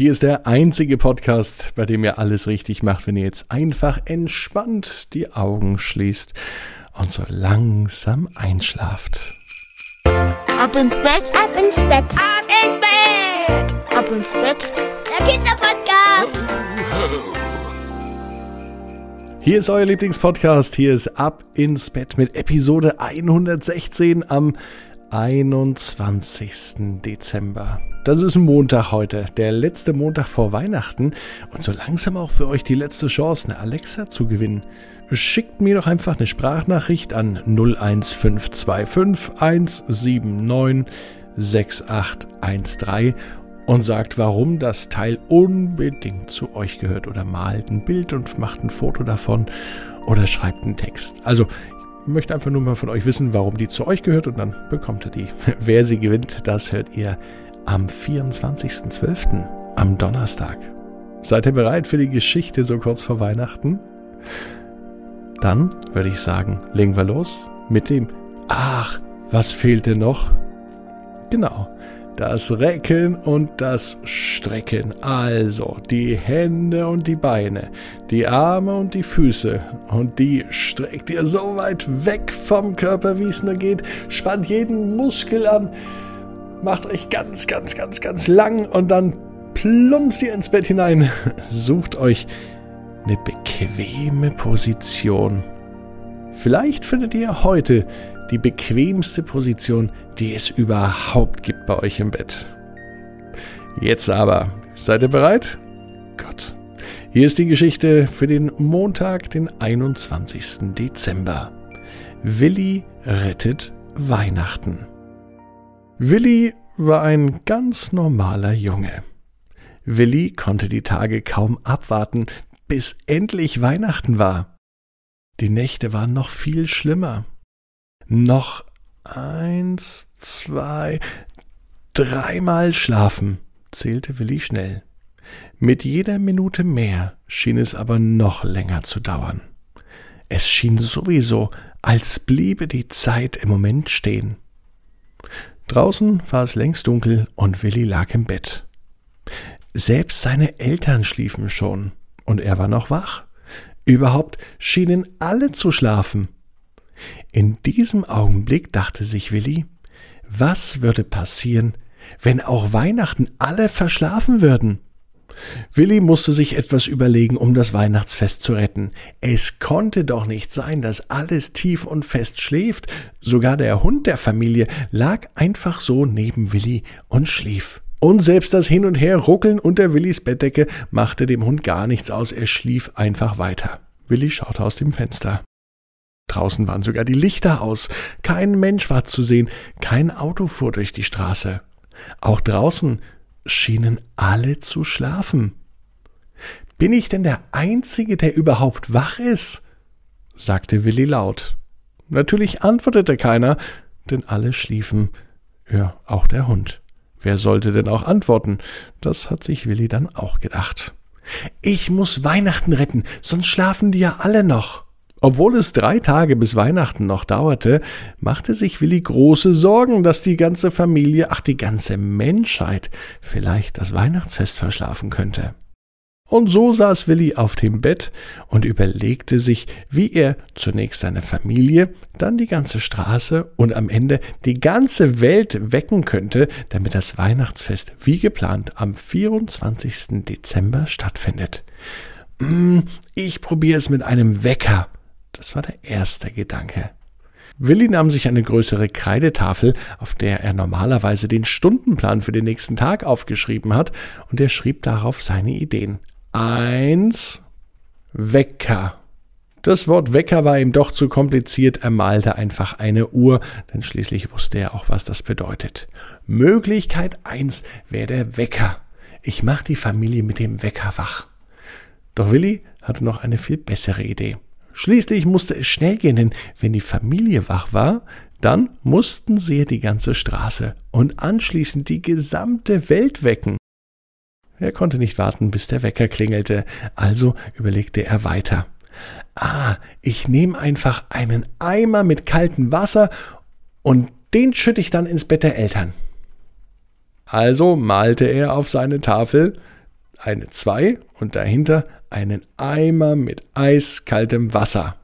Hier ist der einzige Podcast, bei dem ihr alles richtig macht, wenn ihr jetzt einfach entspannt die Augen schließt und so langsam einschlaft. Ab ins Bett, ab ins Bett, ab ins Bett, ab ins Bett. Der Kinderpodcast. Hier ist euer Lieblingspodcast. Hier ist Ab ins Bett mit Episode 116 am 21. Dezember. Das ist ein Montag heute, der letzte Montag vor Weihnachten und so langsam auch für euch die letzte Chance, eine Alexa zu gewinnen. Schickt mir doch einfach eine Sprachnachricht an 01525 179 6813 und sagt, warum das Teil unbedingt zu euch gehört oder malt ein Bild und macht ein Foto davon oder schreibt einen Text. Also möchte einfach nur mal von euch wissen, warum die zu euch gehört und dann bekommt ihr die. Wer sie gewinnt, das hört ihr am 24.12. am Donnerstag. Seid ihr bereit für die Geschichte so kurz vor Weihnachten? Dann würde ich sagen, legen wir los mit dem Ach, was fehlt denn noch? Genau, das Recken und das Strecken. Also die Hände und die Beine, die Arme und die Füße. Und die streckt ihr so weit weg vom Körper, wie es nur geht. Spannt jeden Muskel an macht euch ganz, ganz, ganz, ganz lang und dann plumpst ihr ins Bett hinein. Sucht euch eine bequeme Position. Vielleicht findet ihr heute die bequemste Position, die es überhaupt gibt bei euch im Bett. Jetzt aber, seid ihr bereit? Gott. Hier ist die Geschichte für den Montag, den 21. Dezember. Willi rettet Weihnachten. Willi war ein ganz normaler Junge. Willi konnte die Tage kaum abwarten, bis endlich Weihnachten war. Die Nächte waren noch viel schlimmer. Noch eins, zwei, dreimal schlafen, zählte Willi schnell. Mit jeder Minute mehr schien es aber noch länger zu dauern. Es schien sowieso, als bliebe die Zeit im Moment stehen. Draußen war es längst dunkel und Willi lag im Bett. Selbst seine Eltern schliefen schon und er war noch wach. Überhaupt schienen alle zu schlafen. In diesem Augenblick dachte sich Willi, was würde passieren, wenn auch Weihnachten alle verschlafen würden? Willi musste sich etwas überlegen, um das Weihnachtsfest zu retten. Es konnte doch nicht sein, dass alles tief und fest schläft. Sogar der Hund der Familie lag einfach so neben Willi und schlief. Und selbst das Hin und Her ruckeln unter Willis Bettdecke machte dem Hund gar nichts aus, er schlief einfach weiter. Willi schaute aus dem Fenster. Draußen waren sogar die Lichter aus, kein Mensch war zu sehen, kein Auto fuhr durch die Straße. Auch draußen schienen alle zu schlafen. Bin ich denn der Einzige, der überhaupt wach ist? sagte Willi laut. Natürlich antwortete keiner, denn alle schliefen, ja, auch der Hund. Wer sollte denn auch antworten? Das hat sich Willi dann auch gedacht. Ich muss Weihnachten retten, sonst schlafen die ja alle noch. Obwohl es drei Tage bis Weihnachten noch dauerte, machte sich Willi große Sorgen, dass die ganze Familie, ach die ganze Menschheit, vielleicht das Weihnachtsfest verschlafen könnte. Und so saß Willi auf dem Bett und überlegte sich, wie er zunächst seine Familie, dann die ganze Straße und am Ende die ganze Welt wecken könnte, damit das Weihnachtsfest wie geplant am 24. Dezember stattfindet. Hm, ich probiere es mit einem Wecker, das war der erste Gedanke. Willi nahm sich eine größere Kreidetafel, auf der er normalerweise den Stundenplan für den nächsten Tag aufgeschrieben hat, und er schrieb darauf seine Ideen. Eins Wecker. Das Wort Wecker war ihm doch zu kompliziert, er malte einfach eine Uhr, denn schließlich wusste er auch, was das bedeutet. Möglichkeit eins wäre der Wecker. Ich mach die Familie mit dem Wecker wach. Doch Willi hatte noch eine viel bessere Idee. Schließlich musste es schnell gehen, denn wenn die Familie wach war, dann mussten sie die ganze Straße und anschließend die gesamte Welt wecken. Er konnte nicht warten, bis der Wecker klingelte, also überlegte er weiter. Ah, ich nehme einfach einen Eimer mit kaltem Wasser und den schütte ich dann ins Bett der Eltern. Also malte er auf seine Tafel eine 2 und dahinter einen Eimer mit eiskaltem Wasser.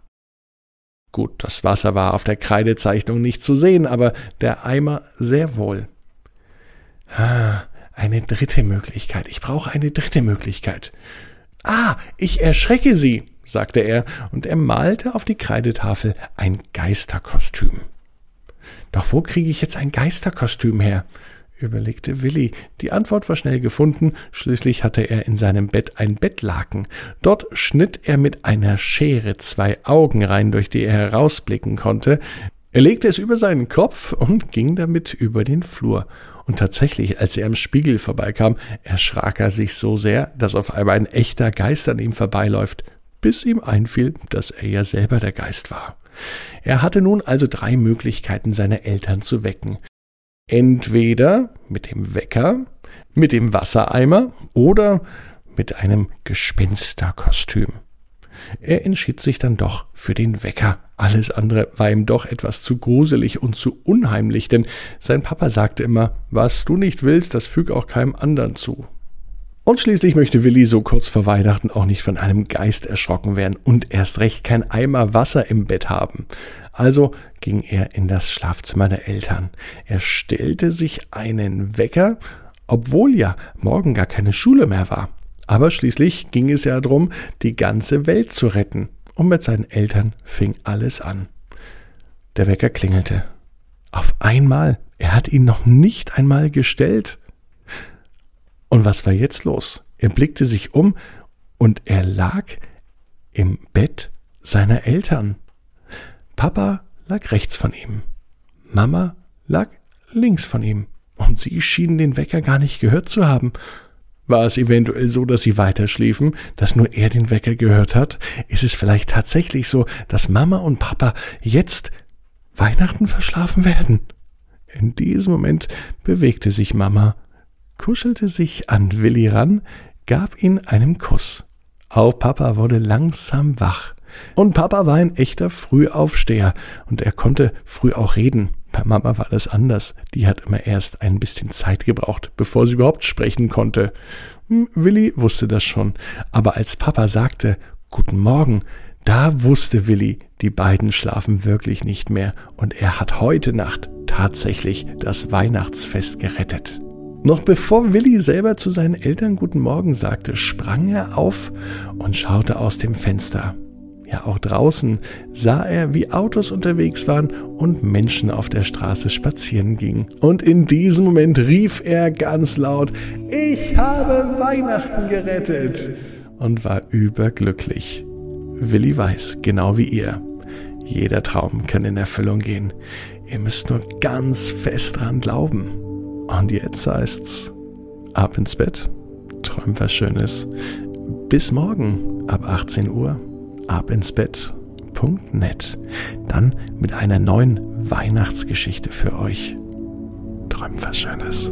Gut, das Wasser war auf der Kreidezeichnung nicht zu sehen, aber der Eimer sehr wohl. Ah, eine dritte Möglichkeit. Ich brauche eine dritte Möglichkeit. Ah, ich erschrecke Sie, sagte er, und er malte auf die Kreidetafel ein Geisterkostüm. Doch wo kriege ich jetzt ein Geisterkostüm her? Überlegte Willi. Die Antwort war schnell gefunden, schließlich hatte er in seinem Bett ein Bettlaken. Dort schnitt er mit einer Schere zwei Augen rein, durch die er herausblicken konnte. Er legte es über seinen Kopf und ging damit über den Flur. Und tatsächlich, als er am Spiegel vorbeikam, erschrak er sich so sehr, dass auf einmal ein echter Geist an ihm vorbeiläuft, bis ihm einfiel, dass er ja selber der Geist war. Er hatte nun also drei Möglichkeiten, seine Eltern zu wecken. Entweder mit dem Wecker, mit dem Wassereimer oder mit einem Gespensterkostüm. Er entschied sich dann doch für den Wecker. Alles andere war ihm doch etwas zu gruselig und zu unheimlich, denn sein Papa sagte immer, was du nicht willst, das füg auch keinem anderen zu. Und schließlich möchte Willi so kurz vor Weihnachten auch nicht von einem Geist erschrocken werden und erst recht kein Eimer Wasser im Bett haben. Also ging er in das Schlafzimmer der Eltern. Er stellte sich einen Wecker, obwohl ja morgen gar keine Schule mehr war. Aber schließlich ging es ja darum, die ganze Welt zu retten. Und mit seinen Eltern fing alles an. Der Wecker klingelte. Auf einmal. Er hat ihn noch nicht einmal gestellt. Und was war jetzt los? Er blickte sich um und er lag im Bett seiner Eltern. Papa lag rechts von ihm. Mama lag links von ihm. Und sie schienen den Wecker gar nicht gehört zu haben. War es eventuell so, dass sie weiter schliefen, dass nur er den Wecker gehört hat? Ist es vielleicht tatsächlich so, dass Mama und Papa jetzt Weihnachten verschlafen werden? In diesem Moment bewegte sich Mama kuschelte sich an Willi ran, gab ihn einen Kuss. Auch Papa wurde langsam wach. Und Papa war ein echter Frühaufsteher und er konnte früh auch reden. Bei Mama war das anders. Die hat immer erst ein bisschen Zeit gebraucht, bevor sie überhaupt sprechen konnte. Hm, Willi wusste das schon. Aber als Papa sagte, Guten Morgen, da wusste Willi, die beiden schlafen wirklich nicht mehr und er hat heute Nacht tatsächlich das Weihnachtsfest gerettet. Noch bevor Willi selber zu seinen Eltern Guten Morgen sagte, sprang er auf und schaute aus dem Fenster. Ja, auch draußen sah er, wie Autos unterwegs waren und Menschen auf der Straße spazieren gingen. Und in diesem Moment rief er ganz laut, ich habe Weihnachten gerettet und war überglücklich. Willi weiß, genau wie ihr, jeder Traum kann in Erfüllung gehen. Ihr müsst nur ganz fest dran glauben. Und jetzt heißt's ab ins Bett, träum was Schönes. Bis morgen ab 18 Uhr, ab ins Bett.net. Dann mit einer neuen Weihnachtsgeschichte für euch. Träum was Schönes.